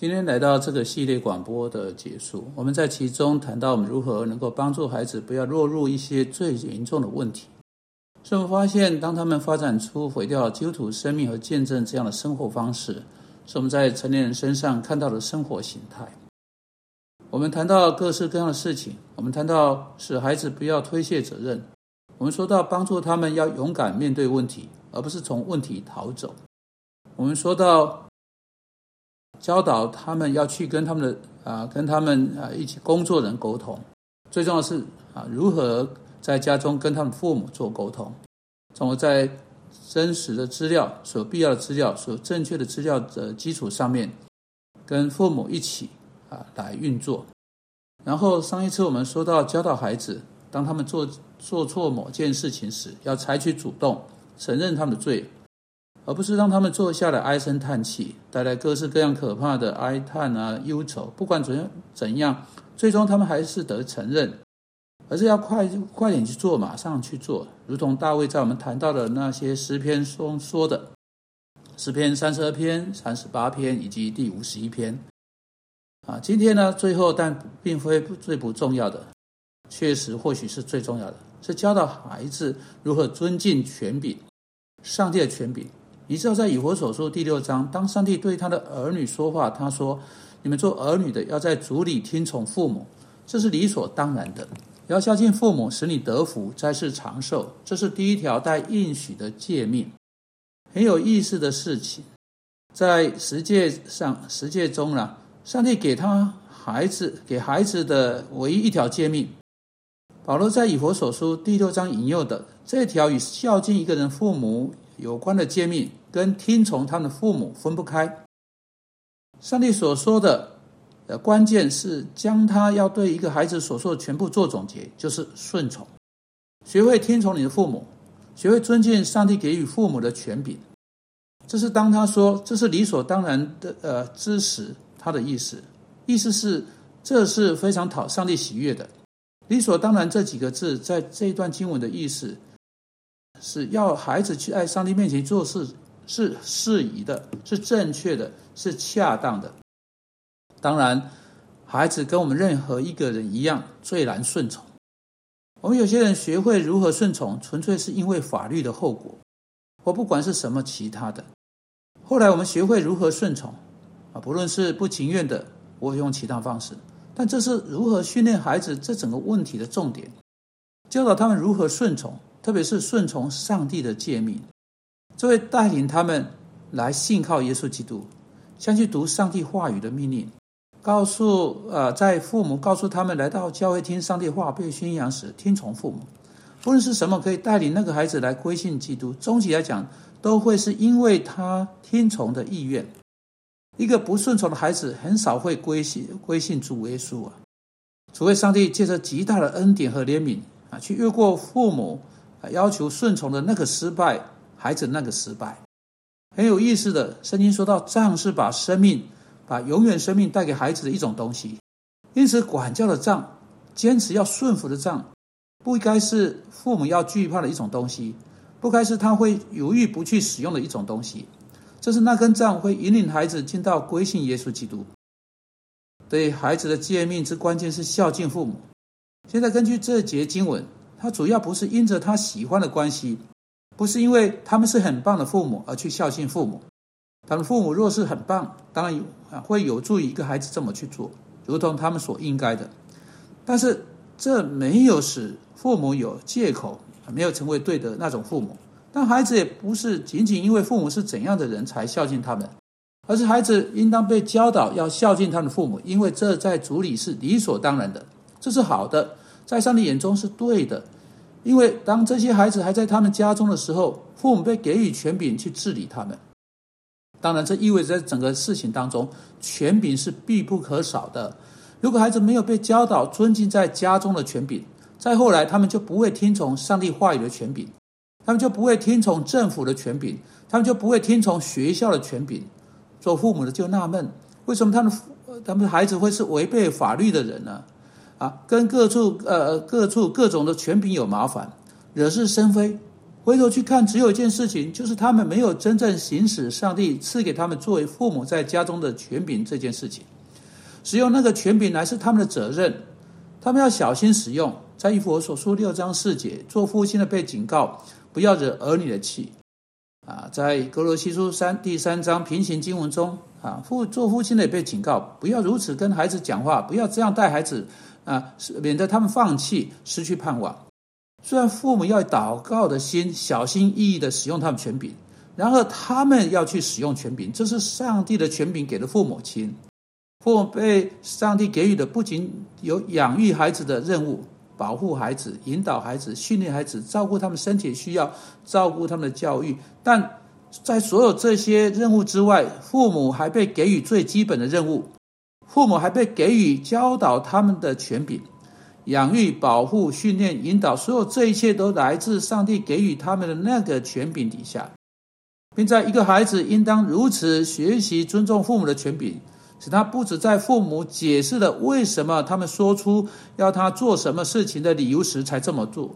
今天来到这个系列广播的结束，我们在其中谈到我们如何能够帮助孩子不要落入一些最严重的问题。所以我们发现，当他们发展出毁掉基督徒生命和见证这样的生活方式，是我们在成年人身上看到的生活形态。我们谈到各式各样的事情，我们谈到使孩子不要推卸责任，我们说到帮助他们要勇敢面对问题，而不是从问题逃走。我们说到。教导他们要去跟他们的啊，跟他们啊一起工作人沟通。最重要是啊，如何在家中跟他们父母做沟通，从而在真实的资料、所必要的资料、所正确的资料的基础上面，跟父母一起啊来运作。然后上一次我们说到教导孩子，当他们做做错某件事情时，要采取主动，承认他们的罪。而不是让他们坐下来唉声叹气，带来各式各样可怕的哀叹啊、忧愁。不管怎样怎样，最终他们还是得承认，而是要快快点去做，马上去做。如同大卫在我们谈到的那些诗篇中说的，诗篇三十二篇、三十八篇以及第五十一篇。啊，今天呢，最后但并非最不重要的，确实或许是最重要的，是教导孩子如何尊敬权柄，上帝的权柄。你知道，在以佛所说第六章，当上帝对他的儿女说话，他说：“你们做儿女的，要在主里听从父母，这是理所当然的。要孝敬父母，使你得福，在世长寿，这是第一条带应许的诫命。很有意思的事情，在十诫上，十诫中呢，上帝给他孩子给孩子的唯一一条诫命。保罗在以佛所书第六章引用的这条与孝敬一个人父母有关的诫命。”跟听从他们的父母分不开。上帝所说的，呃，关键是将他要对一个孩子所说的全部做总结，就是顺从，学会听从你的父母，学会尊敬上帝给予父母的权柄。这是当他说这是理所当然的，呃，知识他的意思，意思是这是非常讨上帝喜悦的。理所当然这几个字在这一段经文的意思，是要孩子去爱上帝面前做事。是适宜的，是正确的，是恰当的。当然，孩子跟我们任何一个人一样，最难顺从。我们有些人学会如何顺从，纯粹是因为法律的后果，或不管是什么其他的。后来我们学会如何顺从，啊，不论是不情愿的，或用其他方式，但这是如何训练孩子这整个问题的重点，教导他们如何顺从，特别是顺从上帝的诫命。这会带领他们来信靠耶稣基督，相信读上帝话语的命令，告诉呃，在父母告诉他们来到教会听上帝话被宣扬时，听从父母，不论是什么可以带领那个孩子来归信基督，终极来讲都会是因为他听从的意愿。一个不顺从的孩子很少会归信归信主耶稣啊，除非上帝借着极大的恩典和怜悯啊，去越过父母要求顺从的那个失败。孩子那个失败很有意思的，圣经说到，杖是把生命、把永远生命带给孩子的一种东西。因此，管教的杖，坚持要顺服的杖，不应该是父母要惧怕的一种东西，不该是他会犹豫不去使用的一种东西。这是那根杖会引领孩子进到归信耶稣基督。对孩子的诫命之关键是孝敬父母。现在根据这节经文，他主要不是因着他喜欢的关系。不是因为他们是很棒的父母而去孝敬父母，他们父母若是很棒，当然会有助于一个孩子这么去做，如同他们所应该的。但是这没有使父母有借口，没有成为对的那种父母。但孩子也不是仅仅因为父母是怎样的人才孝敬他们，而是孩子应当被教导要孝敬他们的父母，因为这在主里是理所当然的，这是好的，在上帝眼中是对的。因为当这些孩子还在他们家中的时候，父母被给予权柄去治理他们。当然，这意味着在整个事情当中，权柄是必不可少的。如果孩子没有被教导尊敬在家中的权柄，再后来他们就不会听从上帝话语的权柄，他们就不会听从政府的权柄，他们就不会听从学校的权柄。做父母的就纳闷：为什么他们他们的孩子会是违背法律的人呢？啊，跟各处呃各处各种的权柄有麻烦，惹是生非，回头去看，只有一件事情，就是他们没有真正行使上帝赐给他们作为父母在家中的权柄这件事情。使用那个权柄乃是他们的责任，他们要小心使用。在以弗所书六章四节，做父亲的被警告，不要惹儿女的气。啊，在格罗西书三第三章平行经文中，啊，父做父亲的也被警告，不要如此跟孩子讲话，不要这样带孩子，啊，免得他们放弃，失去盼望。虽然父母要祷告的心，小心翼翼的使用他们权柄，然而他们要去使用权柄，这是上帝的权柄给了父母亲。父母被上帝给予的不仅有养育孩子的任务，保护孩子、引导孩子、训练孩子、照顾他们身体需要、照顾他们的教育，但在所有这些任务之外，父母还被给予最基本的任务，父母还被给予教导他们的权柄，养育、保护、训练、引导，所有这一切都来自上帝给予他们的那个权柄底下，并在一个孩子应当如此学习尊重父母的权柄。使他不止在父母解释了为什么他们说出要他做什么事情的理由时才这么做。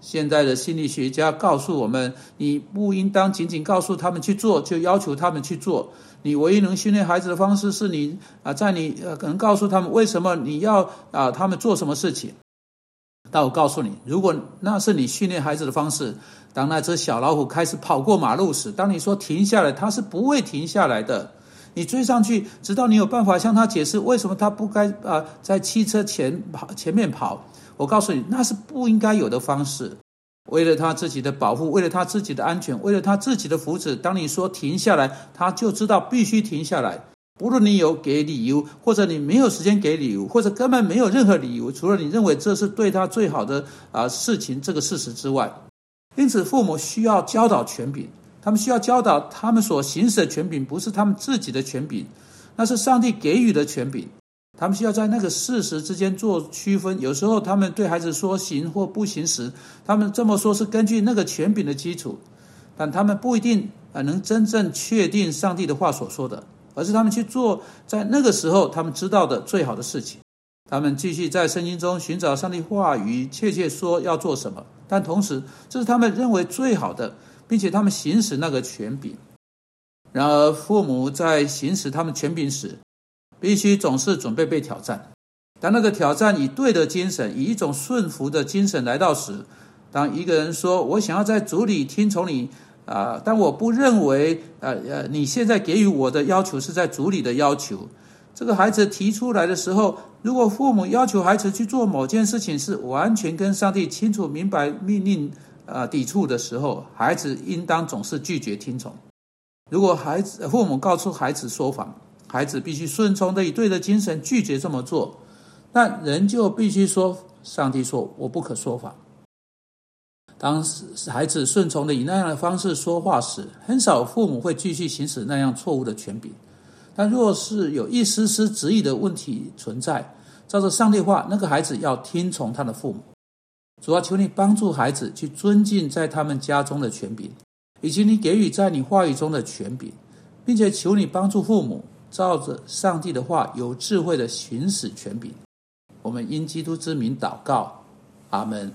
现在的心理学家告诉我们，你不应当仅仅告诉他们去做，就要求他们去做。你唯一能训练孩子的方式是你啊，在你呃可能告诉他们为什么你要啊他们做什么事情。但我告诉你，如果那是你训练孩子的方式，当那只小老虎开始跑过马路时，当你说停下来，它是不会停下来的。你追上去，直到你有办法向他解释为什么他不该啊在汽车前跑前面跑。我告诉你，那是不应该有的方式。为了他自己的保护，为了他自己的安全，为了他自己的福祉，当你说停下来，他就知道必须停下来。不论你有给理由，或者你没有时间给理由，或者根本没有任何理由，除了你认为这是对他最好的啊事情这个事实之外，因此父母需要教导权柄。他们需要教导，他们所行使的权柄不是他们自己的权柄，那是上帝给予的权柄。他们需要在那个事实之间做区分。有时候，他们对孩子说行或不行时，他们这么说是根据那个权柄的基础，但他们不一定啊能真正确定上帝的话所说的，而是他们去做在那个时候他们知道的最好的事情。他们继续在圣经中寻找上帝话语，确切说要做什么，但同时这是他们认为最好的。并且他们行使那个权柄，然而父母在行使他们权柄时，必须总是准备被挑战。当那个挑战以对的精神，以一种顺服的精神来到时，当一个人说：“我想要在主里听从你啊，但我不认为呃呃你现在给予我的要求是在主里的要求。”这个孩子提出来的时候，如果父母要求孩子去做某件事情是完全跟上帝清楚明白命令。呃，抵触的时候，孩子应当总是拒绝听从。如果孩子父母告诉孩子说谎，孩子必须顺从的以对的精神拒绝这么做。那人就必须说：“上帝说我不可说谎。”当孩子顺从的以那样的方式说话时，很少父母会继续行使那样错误的权柄。但若是有一丝丝执意的问题存在，照着上帝话，那个孩子要听从他的父母。主要求你帮助孩子去尊敬在他们家中的权柄，以及你给予在你话语中的权柄，并且求你帮助父母照着上帝的话有智慧的行使权柄。我们因基督之名祷告，阿门。